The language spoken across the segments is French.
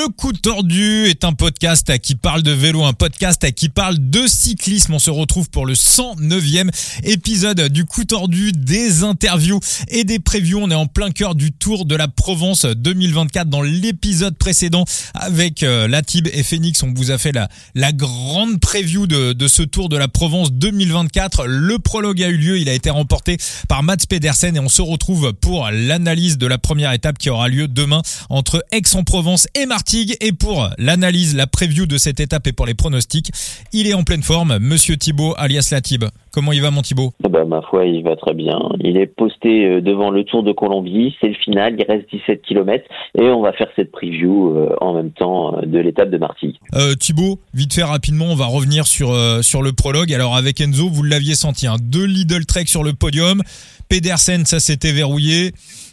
Le coup tordu est un podcast qui parle de vélo, un podcast qui parle de cyclisme. On se retrouve pour le 109e épisode du coup tordu, des interviews et des previews. On est en plein cœur du Tour de la Provence 2024 dans l'épisode précédent avec euh, Latib et Phoenix. On vous a fait la, la grande preview de, de ce Tour de la Provence 2024. Le prologue a eu lieu. Il a été remporté par Mats Pedersen et on se retrouve pour l'analyse de la première étape qui aura lieu demain entre Aix-en-Provence et Et pour l'analyse, la preview de cette étape et pour les pronostics, il est en pleine forme, Monsieur Thibaut alias Latib. Comment il va mon Thibaut ah bah, Ma foi, il va très bien. Il est posté euh, devant le Tour de Colombie, c'est le final, il reste 17 km et on va faire cette preview euh, en même temps euh, de l'étape de Martigues. Euh, Thibaut, vite fait rapidement, on va revenir sur, sur le prologue. Alors avec Enzo, vous l'aviez senti, hein, deux Lidl Trek sur le podium, Pedersen, ça s'était verrouillé.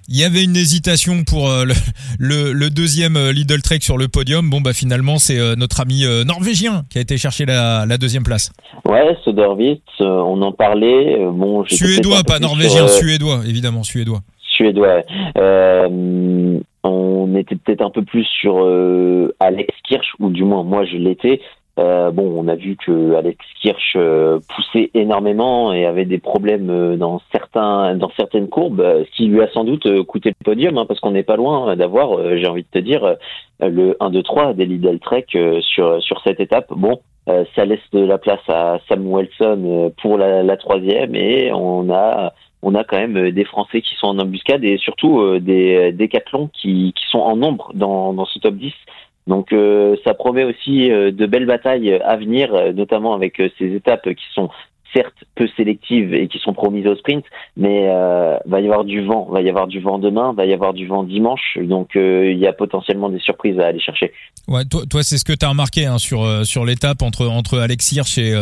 Il y avait une hésitation pour euh, le, le, deuxième euh, Lidl Trek sur le podium. Bon, bah finalement, c'est euh, notre ami norvégien qui a été chercher la, la deuxième place. Ouais, Sodervitz, on en parlait. Bon, suédois, pas norvégien, suédois, évidemment, suédois. Suédois. on était peut-être un peu plus sur Alex Kirsch, ou du moins moi je l'étais, euh, bon, on a vu que Alex Kirsch euh, poussait énormément et avait des problèmes euh, dans certains dans certaines courbes, ce qui lui a sans doute coûté le podium, hein, parce qu'on n'est pas loin d'avoir, j'ai envie de te dire, le 1, 2, 3 des Lidl Trek sur sur cette étape. Bon, ça laisse de la place à Sam Wilson pour la, la, troisième et on a on a quand même des Français qui sont en embuscade et surtout des décathlons qui, qui sont en nombre dans, dans ce top 10 donc euh, ça promet aussi euh, de belles batailles à venir, euh, notamment avec ces étapes qui sont certes peu sélectives et qui sont promises au sprint, mais euh, va y avoir du vent, va y avoir du vent demain, va y avoir du vent dimanche, donc il y a potentiellement des surprises à aller chercher. Ouais, toi, toi c'est ce que tu as remarqué hein, sur sur l'étape entre entre Alex Hirsch et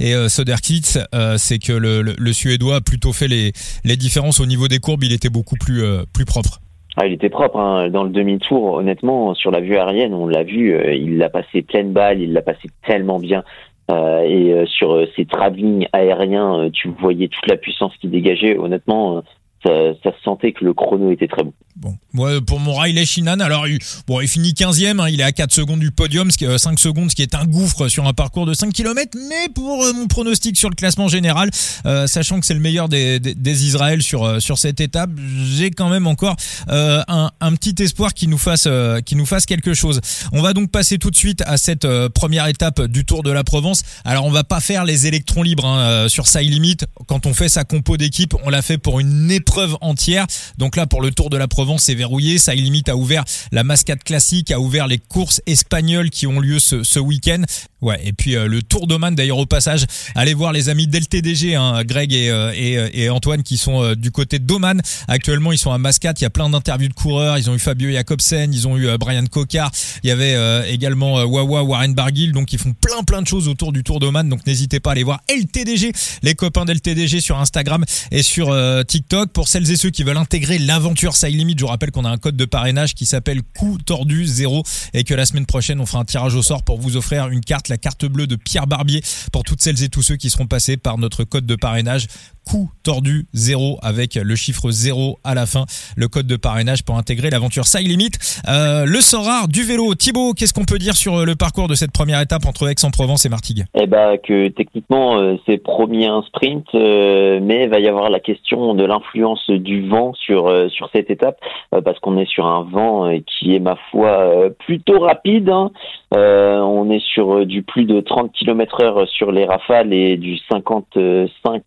et Soderkitz, c'est que le, le, le, suédois a plutôt fait les les différences au niveau des courbes, il était beaucoup plus plus propre. Ah, il était propre hein. dans le demi-tour. Honnêtement, sur la vue aérienne, on l'a vu, euh, il l'a passé pleine balle, il l'a passé tellement bien. Euh, et euh, sur ses travelling aériens, tu voyais toute la puissance qui dégageait. Honnêtement, ça, ça se sentait que le chrono était très. Bon, moi pour mon Riley Shinan, alors il, bon, il finit 15e, hein, il est à 4 secondes du podium, ce qui est 5 secondes, ce qui est un gouffre sur un parcours de 5 km, mais pour euh, mon pronostic sur le classement général, euh, sachant que c'est le meilleur des, des, des Israël sur euh, sur cette étape, j'ai quand même encore un, un, petit espoir qui nous fasse qui nous fasse quelque chose. On va donc passer tout de suite à cette première étape du Tour de la Provence. Alors on va pas faire les électrons libres hein, sur ça limite. Quand on fait sa compo d'équipe, on l'a fait pour une épreuve entière. Donc là pour le Tour de la Provence c'est verrouillé. Ça limite a ouvert la mascade classique, a ouvert les courses espagnoles qui ont lieu ce, week-end. Ouais, et puis euh, le Tour d'Oman d'ailleurs au passage, allez voir les amis d'LTDG, hein, Greg et, euh, et, euh, et, Antoine qui sont du côté d'Oman. Actuellement, ils sont à Mascate, il y a plein d'interviews de coureurs, ils ont eu Fabio Jacobsen, ils ont eu Brian Cocard, il y avait également Wawa Warren Barguil, donc ils font plein plein de choses autour du Tour d'Oman, donc n'hésitez pas à aller voir LTDG, les copains d'LTDG sur Instagram et sur TikTok. Pour celles et ceux qui veulent intégrer l'aventure Side Limit, je vous rappelle qu'on a un code de parrainage qui s'appelle coup tordu 0 et que la semaine prochaine on fera un tirage au sort pour vous offrir une carte la carte bleue de Pierre Barbier pour toutes celles et tous ceux qui seront passés par notre code de parrainage coup tordu 0 avec le chiffre 0 à la fin, le code de parrainage pour intégrer l'aventure Side Limit. Euh, le sort rare du vélo. Thibaut, qu'est-ce qu'on peut dire sur euh, le parcours de cette première étape entre Aix-en-Provence et Martigues? Eh ben que techniquement euh, c'est promis un sprint, mais il va y avoir la question de l'influence du vent sur sur cette étape parce qu'on est sur un vent qui est ma foi plutôt rapide. Hein. on est sur du plus de 30 km heure sur les rafales et du 55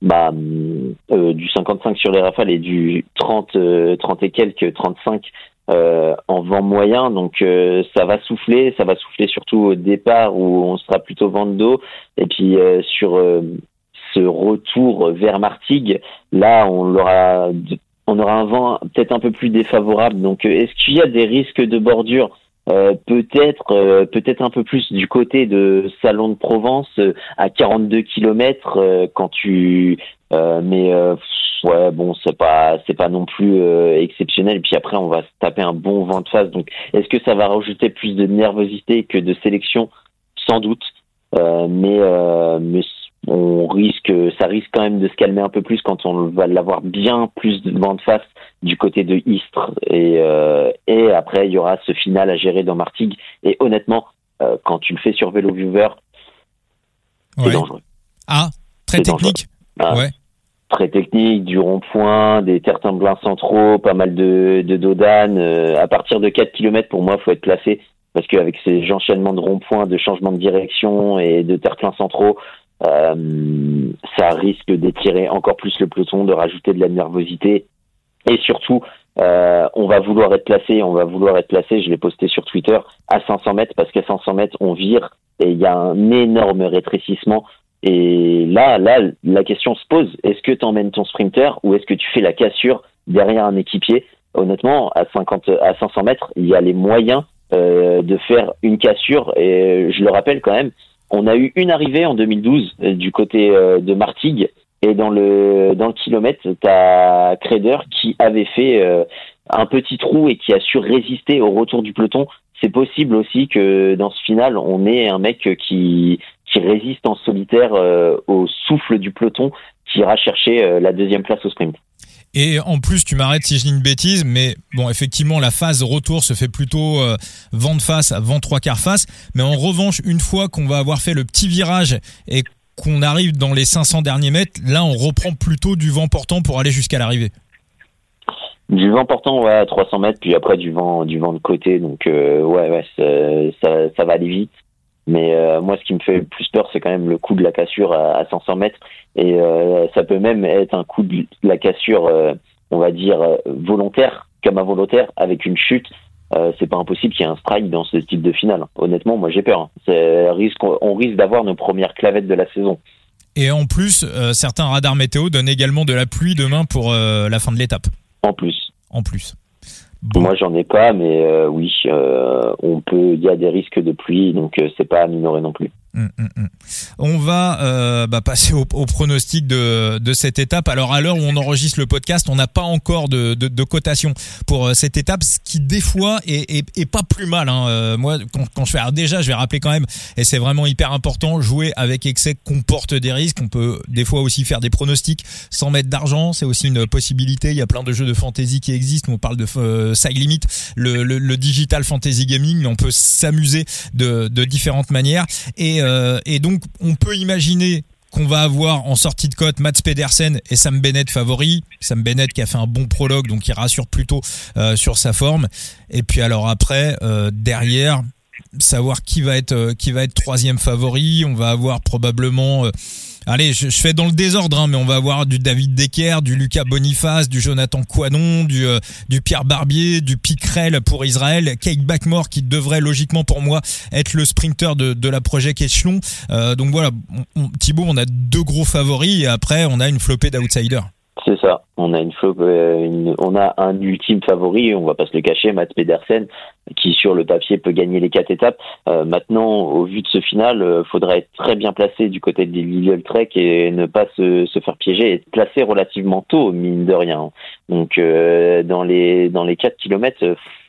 bah, euh, du 55 sur les rafales et du 30, 30 euh, et quelques, 35 euh, en vent moyen. Donc euh, ça va souffler, ça va souffler surtout au départ où on sera plutôt vent de dos. Et puis sur ce retour vers Martigues, là on aura, on aura un vent peut-être un peu plus défavorable. Donc est-ce qu'il y a des risques de bordure? Euh, peut-être euh, peut-être un peu plus du côté de Salon de Provence euh, à 42 km quand tu mais ouais bon c'est pas c'est pas non plus exceptionnel. Puis après on va se taper un bon vent de face. Donc est-ce que ça va rajouter plus de nervosité que de sélection? Sans doute. Mais mais ça risque quand même de se calmer un peu plus quand on va l'avoir bien plus de vent de face du côté de Istres. Et, euh, et après, il y aura ce final à gérer dans Martigues. Et honnêtement, euh, quand tu le fais sur Vélo Viewer, c'est dangereux. Ah, très technique. Ah, ouais. Très technique, du rond-point, des terres blancs centraux, pas mal de, de. Euh, à partir de 4 km, pour moi, faut être placé parce qu'avec ces enchaînements de ronds-points, de changements de direction et de terre-plein centraux, euh, ça risque d'étirer encore plus le peloton, de rajouter de la nervosité. Et surtout, euh, on va vouloir être placé, on va vouloir être placé, je l'ai posté sur Twitter, à 500 mètres, parce qu'à 500 mètres, on vire et il y a un énorme rétrécissement. Et là, là, la question se pose, est-ce que tu emmènes ton sprinter ou est-ce que tu fais la cassure derrière un équipier? Honnêtement, à 50, à 500 mètres, il y a les moyens euh, de faire une cassure. Et je le rappelle quand même, on a eu une arrivée en 2012 euh, du côté euh, de Martigues et dans le dans le kilomètre, t'as Creder qui avait fait euh, un petit trou et qui a su résister au retour du peloton. C'est possible aussi que dans ce final, on ait un mec qui qui résiste en solitaire au souffle du peloton, qui ira chercher la deuxième place au sprint. Et en plus, tu m'arrêtes si je dis une bêtise, mais bon, effectivement, la phase retour se fait plutôt euh, vent de face, vent trois quarts face. Mais en revanche, une fois qu'on va avoir fait le petit virage et qu'on arrive dans les 500 derniers mètres, là, on reprend plutôt du vent portant pour aller jusqu'à l'arrivée. Du vent portant, ouais, à 300 mètres, puis après du vent, du vent de côté. Donc, euh, ouais, ouais, ça, ça, va aller vite. Mais euh, moi, ce qui me fait le plus peur, c'est quand même le coup de la cassure à, 500 mètres. Et euh, ça peut même être un coup de la cassure, euh, on va dire, volontaire, comme involontaire, avec une chute. c'est pas impossible qu'il y ait un strike dans ce type de finale. Honnêtement, moi j'ai peur. Hein. Risque, on risque d'avoir nos premières clavettes de la saison. Et en plus, certains radars météo donnent également de la pluie demain pour la fin de l'étape. En plus. En plus. Moi, j'en ai pas, mais euh, oui, euh, on peut. Il y a des risques de pluie, donc euh, c'est pas à minorer non plus. Hum, hum, hum. On va euh, bah, passer au, au, pronostic de, de cette étape. Alors à l'heure où on enregistre le podcast, on n'a pas encore de, de, de, cotation pour euh, cette étape, ce qui des fois est, est, est pas plus mal. Hein. Euh, moi, quand, quand, je fais, alors déjà, je vais rappeler quand même, et c'est vraiment hyper important, jouer avec excès comporte des risques. On peut des fois aussi faire des pronostics sans mettre d'argent, c'est aussi une possibilité. Il y a plein de jeux de fantasy qui existent. On parle de euh, side le, le, le, digital fantasy gaming, on peut s'amuser de, de différentes manières et euh, et donc, on peut imaginer qu'on va avoir en sortie de cote Mats Pedersen et Sam Bennett favoris. Sam Bennett qui a fait un bon prologue, donc il rassure plutôt euh, sur sa forme. Et puis alors après, euh, derrière, savoir qui va être troisième favori. On va avoir probablement Allez, je, fais dans le désordre, hein, mais on va avoir du David Decker, du Lucas Boniface, du Jonathan Coinon, du, euh, du Pierre Barbier, du Picrel pour Israël, Kate Backmore qui devrait logiquement pour moi être le sprinter de, de la Project Echelon. Euh, donc voilà, Thibaut, on a deux gros favoris et après on a une flopée d'outsiders. C'est ça. On a une, euh, on a un ultime favori, on va pas se le cacher, Matt Pedersen, qui sur le papier peut gagner les quatre étapes. Euh, maintenant, au vu de ce final, euh, faudra être très bien placé du côté des Lidl Trek et ne pas se, se, faire piéger et être placé relativement tôt, mine de rien. Donc, dans les dans les 4 kilomètres,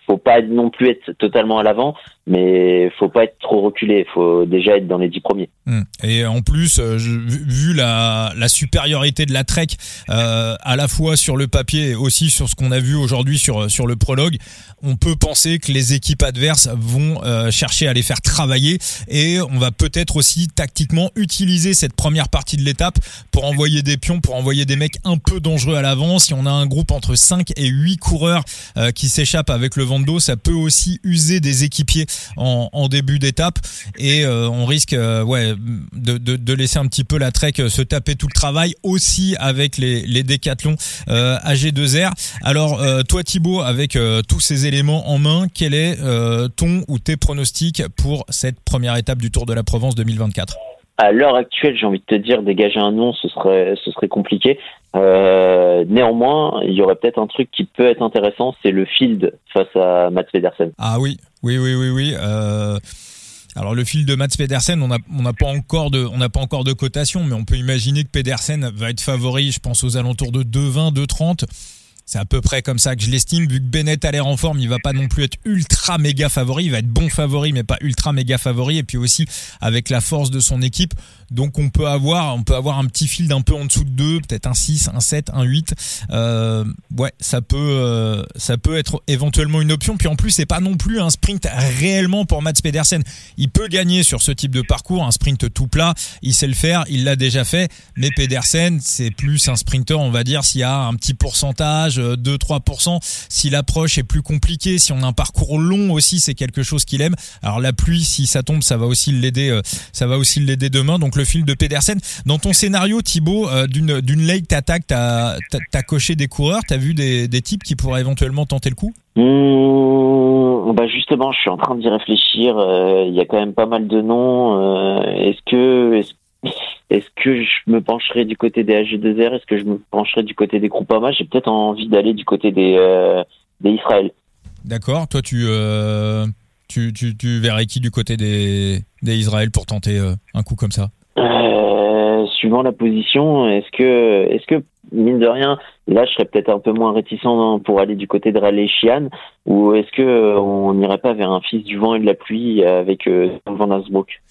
faut pas non plus être totalement à l'avant, mais faut pas être trop reculé. Faut déjà être dans les dix premiers. Hmm. Et en plus, euh, vu la, supériorité de la Trek, euh, à la fois sur le papier et aussi sur ce qu'on a vu aujourd'hui sur sur le prologue, on peut penser que les équipes adverses vont euh, chercher à les faire travailler et on va peut-être aussi tactiquement utiliser cette première partie de l'étape pour envoyer des pions, pour envoyer des mecs un peu dangereux à l'avant. Si on a un groupe entre 5 et 8 coureurs qui s'échappent avec le vent ça peut aussi user des équipiers en, début d'étape et euh, on risque euh, ouais de, laisser un petit peu la Trek se taper tout le travail aussi avec les, les décathlons euh, AG2R. Alors toi Thibaut, avec tous ces éléments en main, quel est ton ou tes pronostics pour cette première étape du Tour de la Provence 2024 à l'heure actuelle, j'ai envie de te dire, dégager un nom, ce serait, ce serait compliqué. Euh, néanmoins, il y aurait peut-être un truc qui peut être intéressant, c'est le field face à Mats Pedersen. Ah oui, oui, oui, oui, oui. Euh... Alors le field de Mats Pedersen, on n'a pas encore de, on n'a pas encore de cotation, mais on peut imaginer que Pedersen va être favori, je pense aux alentours de 2,20, 2,30 C'est à peu près comme ça que je l'estime. Vu que Bennett a l'air en forme, il va pas non plus être ultra méga favori. Il va être bon favori, mais pas ultra méga favori. Et puis aussi avec la force de son équipe. Donc on peut avoir, on peut avoir un petit field un peu en dessous de 2, peut-être un 6, un 7, un 8. Euh, ouais, ça peut, euh, ça peut être éventuellement une option. Puis en plus, c'est pas non plus un sprint réellement pour Mats Pedersen. Il peut gagner sur ce type de parcours, un sprint tout plat. Il sait le faire, il l'a déjà fait. Mais Pedersen, c'est plus un sprinter, on va dire, s'il y a un petit pourcentage 2-3%. Euh, si l'approche est plus compliquée, si on a un parcours long aussi, c'est quelque chose qu'il aime. Alors la pluie, si ça tombe, ça va aussi l'aider, euh, ça va aussi l'aider demain. Donc le fil de Pedersen. Dans ton scénario, Thibaut, euh, d'une d'une lake attaque, t'as as, coché des coureurs, t'as vu des, des types qui pourraient éventuellement tenter le coup? Mmh, bah justement, je suis en train d'y réfléchir. Il y a quand même pas mal de noms. est-ce que est-ce que je me pencherai du côté des AG2R Est-ce que je me pencherai du côté des Groupama? J'ai peut-être envie d'aller du côté des, euh, des Israël. D'accord. Toi, tu, euh, tu, tu, tu, verrais qui du côté des, des Israël pour tenter euh, un coup comme ça? Suivant la position, est-ce que, est-ce que mine de rien, là, je serais peut-être un peu moins réticent pour aller du côté de Raleigh Chian, ou est-ce que on n'irait pas vers un fils du vent et de la pluie avec Van Asbrook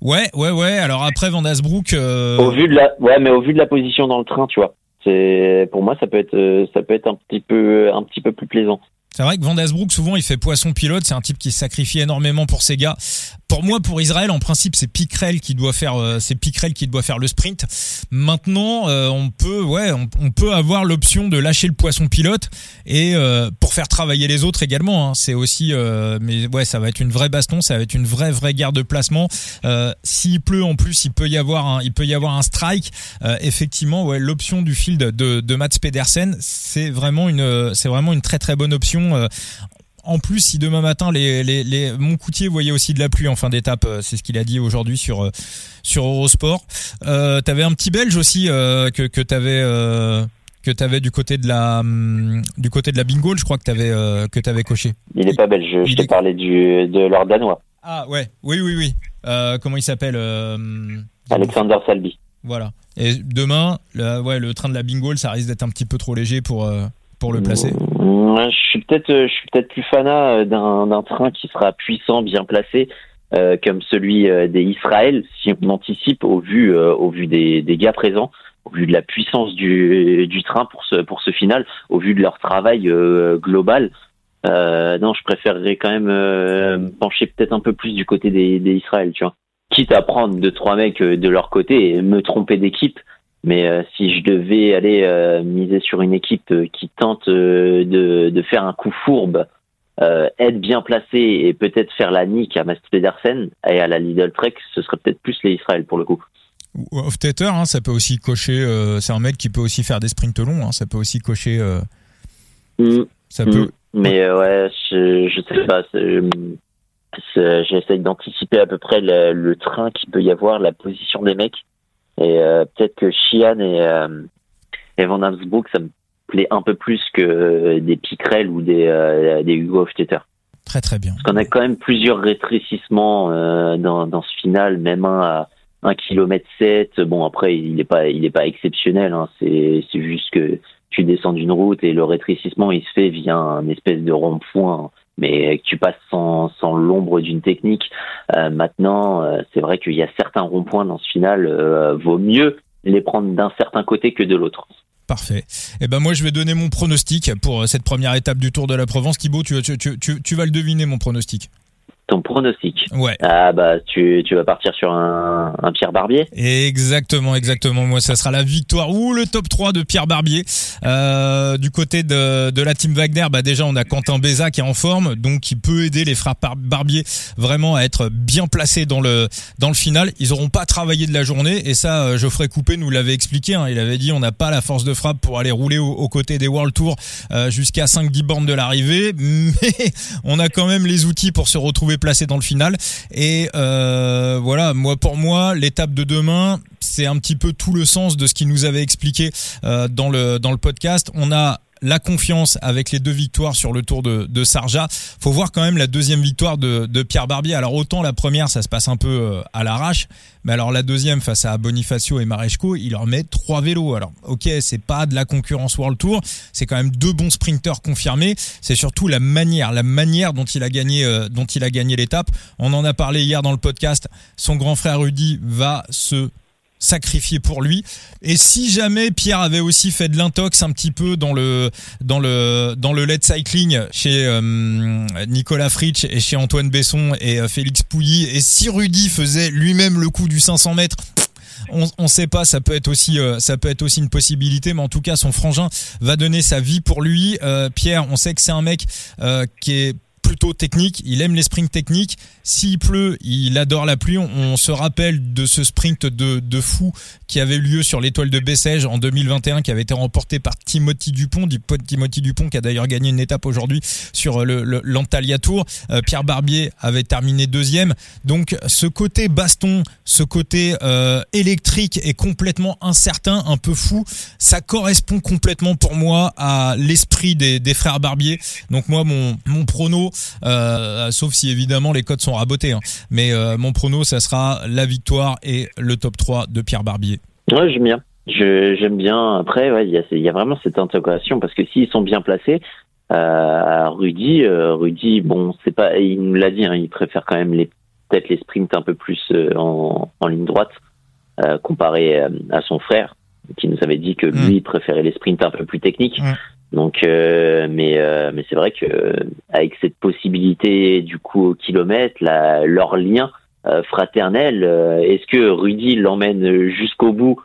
Ouais, ouais, ouais. Alors après Van Asbrook. Euh... Au vu de la, ouais, mais au vu de la position dans le train, tu vois, c'est pour moi ça peut être, euh, ça peut être un petit peu, un petit peu plus plaisant. C'est vrai que Van Asbrook, souvent, il fait poisson pilote. C'est un type qui sacrifie énormément pour ses gars. Pour moi, pour Israël, en principe, c'est Pickrell qui doit faire, euh, c'est Pickrell qui doit faire le sprint. Maintenant, euh, on peut, ouais, on, peut avoir l'option de lâcher le poisson pilote et euh, pour faire travailler les autres également. Hein. C'est aussi, mais ouais, ça va être une vraie baston, ça va être une vraie, vraie guerre de placement. S'il pleut, en plus, il peut y avoir un, il peut y avoir un strike. effectivement, ouais, l'option du field de, de Mats Pedersen, c'est vraiment une, c'est vraiment une très, très bonne option euh, en plus, si demain matin, les, les, mon coutier voyait aussi de la pluie en fin d'étape, euh, c'est ce qu'il a dit aujourd'hui sur euh, sur Eurosport. Euh, t'avais un petit Belge aussi que que t'avais que t'avais du côté de la hum, du côté de la bingo, je crois que t'avais que t'avais coché. Il est pas belge. Je t'ai parlé du de leur danois. Ah ouais, oui oui oui. comment il s'appelle Alexander Salby. Voilà. Et demain, le, ouais, le train de la bingo, ça risque d'être un petit peu trop léger pour pour le placer Je suis peut-être, suis peut-être plus fanat euh, d'un train qui sera puissant, bien placé, euh, comme celui euh, des Israël, si on anticipe au vu, au vu des, des, gars présents, au vu de la puissance du, du train pour ce, pour ce final, au vu de leur travail global. non, je préférerais quand même me pencher peut-être un peu plus du côté des, des Israël, tu vois. Quitte à prendre deux trois mecs de leur côté et me tromper d'équipe, mais euh, si je devais aller euh, miser sur une équipe euh, qui tente de, de, faire un coup fourbe, être bien placé et peut-être faire la nique à Mast Pedersen et à la Lidl Trek, ce serait peut-être plus les Israël pour le coup. Off hein, ça peut aussi cocher. c'est un mec qui peut aussi faire des sprints longs. Hein, ça peut aussi cocher. Mm. ça peut. Mm. Mais ouais, je, je sais pas. J'essaie d'anticiper à peu près le, le train qu'il peut y avoir, la position des mecs. Et euh, peut-être que Chian et, euh, et Van Amsbrook, ça me plaît un peu plus que des Pickrell ou des, euh, des Hugo Hofstetter. Très très bien. Parce qu'on a quand même plusieurs rétrécissements dans, dans ce final, même un à 1 km 7. Bon après il n'est pas il est pas exceptionnel. Hein. C'est c'est juste que tu descends d'une route et le rétrécissement il se fait via un espèce de rond-point mais que tu passes sans, sans l'ombre d'une technique. Euh, maintenant, euh, c'est vrai qu'il y a certains ronds-points dans ce final, euh, vaut mieux les prendre d'un certain côté que de l'autre. Parfait. Eh ben moi je vais donner mon pronostic pour cette première étape du Tour de la Provence. Thibaut, tu vas le deviner mon pronostic ton pronostic. Ouais. Ah bah tu, tu vas partir sur un, un, Pierre Barbier. Exactement, exactement. Moi, ça sera la victoire ou le top 3 de Pierre Barbier. Euh, du côté de, de la team Wagner, bah déjà on a Quentin Béza qui est en forme, donc qui peut aider les frères Barbier vraiment à être bien placés dans le dans le final. Ils auront pas travaillé de la journée et ça, euh, Geoffrey Coupé nous l'avait expliqué. Hein. Il avait dit on n'a pas la force de frappe pour aller rouler aux côtés des World Tour euh, jusqu'à 5-10 bornes de l'arrivée, mais on a quand même les outils pour se retrouver placé dans le final. Et euh, voilà, moi pour moi, l'étape de demain, c'est un petit peu tout le sens de ce qu'il nous avait expliqué euh, dans le dans le podcast. On a la confiance avec les deux victoires sur le Tour de, Sarja. Faut voir quand même la deuxième victoire de, de Pierre Barbier. Alors autant la première, ça se passe un peu euh, à l'arrache, mais alors la deuxième face à Bonifacio et Maresco, il leur met trois vélos. Alors ok, c'est pas de la concurrence World Tour, c'est quand même deux bons sprinteurs confirmés. C'est surtout la manière, la manière dont il a gagné, euh, dont il a gagné l'étape. On en a parlé hier dans le podcast. Son grand frère Rudy va se sacrifié pour lui. Et si jamais Pierre avait aussi fait de l'intox un petit peu dans le dans le dans le lead cycling chez euh, Nicolas Fritsch et chez Antoine Besson et euh, Félix Pouilly, et si Rudy faisait lui-même le coup du 500 mètres. On, on sait pas, ça peut être aussi, euh, ça peut être aussi une possibilité, mais en tout cas, son frangin va donner sa vie pour lui. Pierre, on sait que c'est un mec qui est plutôt technique, il aime les sprints techniques. S'il pleut, il adore la pluie. On, se rappelle de ce sprint de, de fou qui avait eu lieu sur l'étoile de Bessèges en 2021, qui avait été remporté par Timothy Dupont, Timothy Dupont qui a d'ailleurs gagné une étape aujourd'hui sur le, l'Antalya Tour. Euh, Pierre Barbier avait terminé deuxième. Donc ce côté baston, ce côté euh, électrique est complètement incertain, un peu fou. Ça correspond complètement pour moi à l'esprit des, des frères Barbier. Donc moi, mon, mon prono, euh, sauf si évidemment les codes sont rabotés, hein. mais mon prono, ça sera la victoire et le top 3 de Pierre Barbier. Ouais, j'aime bien. j'aime bien. Après, ouais, il y a, y a, vraiment cette intégration parce que s'ils sont bien placés, euh, Rudy, euh, Rudy, bon, c'est pas, il nous l'a dit, hein, il préfère quand même les peut-être les sprints un peu plus euh, en, en, ligne droite euh, comparé euh, à son frère qui nous avait dit que lui il mm. préférait les sprints un peu plus techniques. Mm. Donc, mais mais c'est vrai que avec cette possibilité du coup au kilomètre, la, leur lien euh, fraternel. Euh, est-ce que Rudy l'emmène jusqu'au bout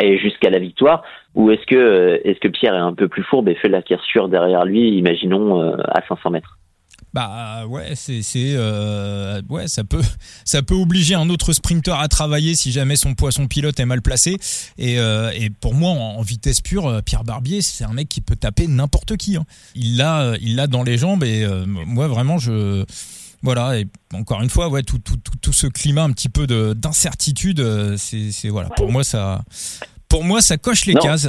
et jusqu'à la victoire? Ou est-ce que euh, est-ce que Pierre est un peu plus fourbe et fait la cassure derrière lui imaginons à 500 mètres? Bah ouais, c'est c'est ouais, ça peut ça peut obliger un autre sprinter à travailler si jamais son poisson pilote est mal placé. Et, et pour moi, en, vitesse pure, Pierre Barbier, c'est un mec qui peut taper n'importe qui. Hein. Il l'a il l'a dans les jambes et moi vraiment je voilà, et encore une fois, ouais, tout, tout, tout, ce climat un petit peu d'incertitude, euh, c'est voilà, pour moi ça, pour moi ça coche les cases.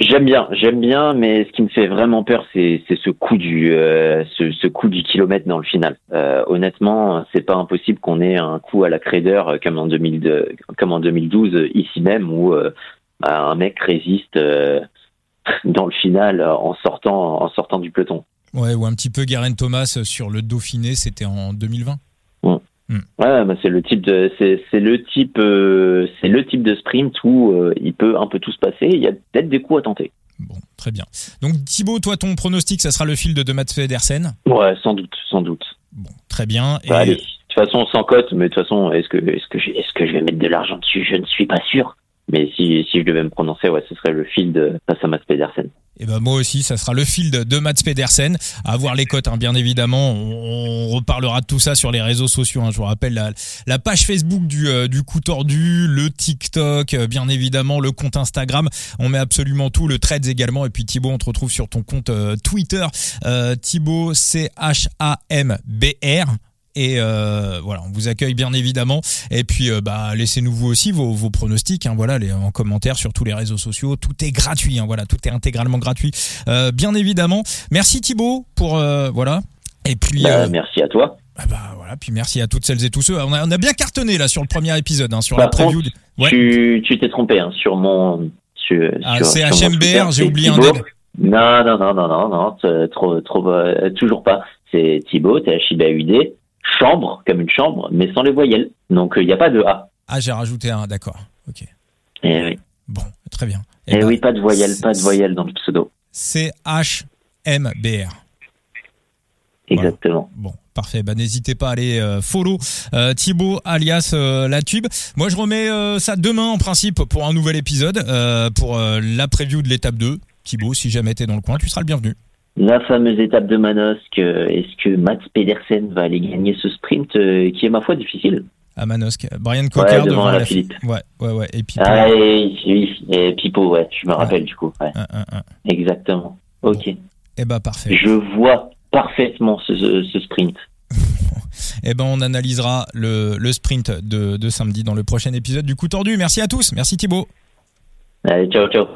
J'aime bien, j'aime bien, mais ce qui me fait vraiment peur, c'est ce coup du euh, ce, ce, coup du kilomètre dans le final. Euh, honnêtement, c'est pas impossible qu'on ait un coup à la Craider comme en 2002, comme en 2012 ici même où bah, un mec résiste dans le final en sortant en sortant du peloton. Ouais, ou un petit peu Guerin Thomas sur le Dauphiné, c'était en 2020. Hmm. Ouais, bah c'est le type de c'est le type euh, c'est le type de sprint où euh, il peut un peu tout se passer. Il y a peut-être des coups à tenter. Bon, très bien. Donc Thibaut, toi ton pronostic, ça sera le fil de, de Matt Federsen Ouais, sans doute, sans doute. Bon, très bien. Et... allez, de toute façon sans cote, mais de toute façon, est-ce que est-ce que est-ce que je vais mettre de l'argent dessus? Je ne suis pas sûr. Mais si, je devais me prononcer, ouais, ce serait le fil de face à Mats Pedersen. Et ben moi aussi, ça sera le fil de, Mats Pedersen. À voir les cotes, hein, bien évidemment. On, reparlera de tout ça sur les réseaux sociaux. Hein. Je vous rappelle la, la page Facebook du, euh, du coup tordu, le TikTok, euh, bien évidemment, le compte Instagram. On met absolument tout, le Threads également. Et puis Thibaut, on te retrouve sur ton compte euh, Twitter, Thibaut C H A M B R. Et euh, voilà, on vous accueille bien évidemment. Et puis, euh, bah, laissez-nous vous aussi vos, vos pronostics, hein, voilà, les, en commentaire sur tous les réseaux sociaux. Tout est gratuit, hein, voilà, tout est intégralement gratuit, euh, bien évidemment. Merci Thibaut pour euh, voilà. Et puis, bah, merci à toi. Bah, bah, voilà, puis merci à toutes celles et tous ceux. On a, on a bien cartonné là sur le premier épisode, hein, sur la preview. Ouais. Tu t'es trompé hein, sur mon. Sur, ah, c'est HMBR, j'ai oublié un. Non, non, non, non, non, non, trop, trop, toujours pas. C'est Thibaut, t'es HIBAUD chambre, comme une chambre, mais sans les voyelles. Donc il n'y a pas de A. Ah, j'ai rajouté un, d'accord. Ok. Eh oui. Bon, très bien. Eh, eh oui, pas de voyelle, pas de voyelle dans le pseudo. C-H-M-B-R. Exactement. Bon, parfait. Bah, n'hésitez pas à aller euh, follow euh, Thibaut alias euh, la tube. Moi, je remets euh, ça demain en principe pour un nouvel épisode, pour la preview de l'étape 2. Thibaut, si jamais t'es dans le coin, tu seras le bienvenu la fameuse étape de Manosque, euh, est-ce que Mats Pedersen va aller gagner ce sprint euh, qui est ma foi difficile à Manosque. Brian Cocker ouais, devant, la Philippe. Ouais, ouais, ouais. Et Pipo. Ah, et, et Pipo, ouais, je me rappelle du coup. Ouais. Exactement. Ok. Et eh bah parfait. Je vois parfaitement ce, ce sprint. eh ben on analysera le, le sprint de, de samedi dans le prochain épisode du coup tordu. Merci à tous. Merci Thibaut. Allez, ciao, ciao.